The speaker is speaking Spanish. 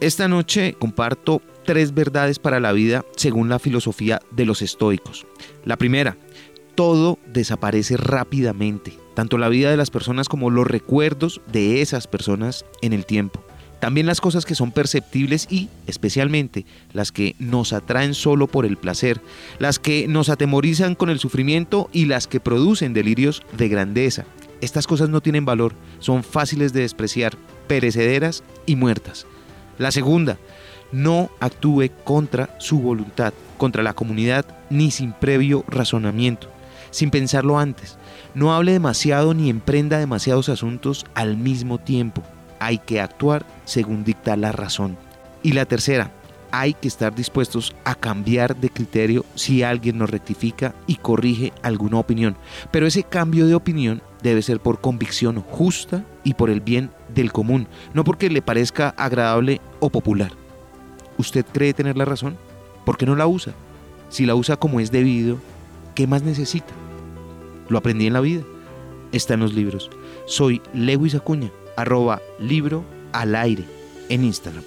Esta noche comparto tres verdades para la vida según la filosofía de los estoicos. La primera, todo desaparece rápidamente, tanto la vida de las personas como los recuerdos de esas personas en el tiempo. También las cosas que son perceptibles y, especialmente, las que nos atraen solo por el placer, las que nos atemorizan con el sufrimiento y las que producen delirios de grandeza. Estas cosas no tienen valor, son fáciles de despreciar, perecederas y muertas. La segunda, no actúe contra su voluntad, contra la comunidad, ni sin previo razonamiento, sin pensarlo antes. No hable demasiado ni emprenda demasiados asuntos al mismo tiempo. Hay que actuar según dicta la razón. Y la tercera, hay que estar dispuestos a cambiar de criterio si alguien nos rectifica y corrige alguna opinión. Pero ese cambio de opinión debe ser por convicción justa y por el bien del común, no porque le parezca agradable o popular. ¿Usted cree tener la razón? ¿Por qué no la usa? Si la usa como es debido, ¿qué más necesita? Lo aprendí en la vida. Está en los libros. Soy Lewis Acuña, arroba libro al aire en Instagram.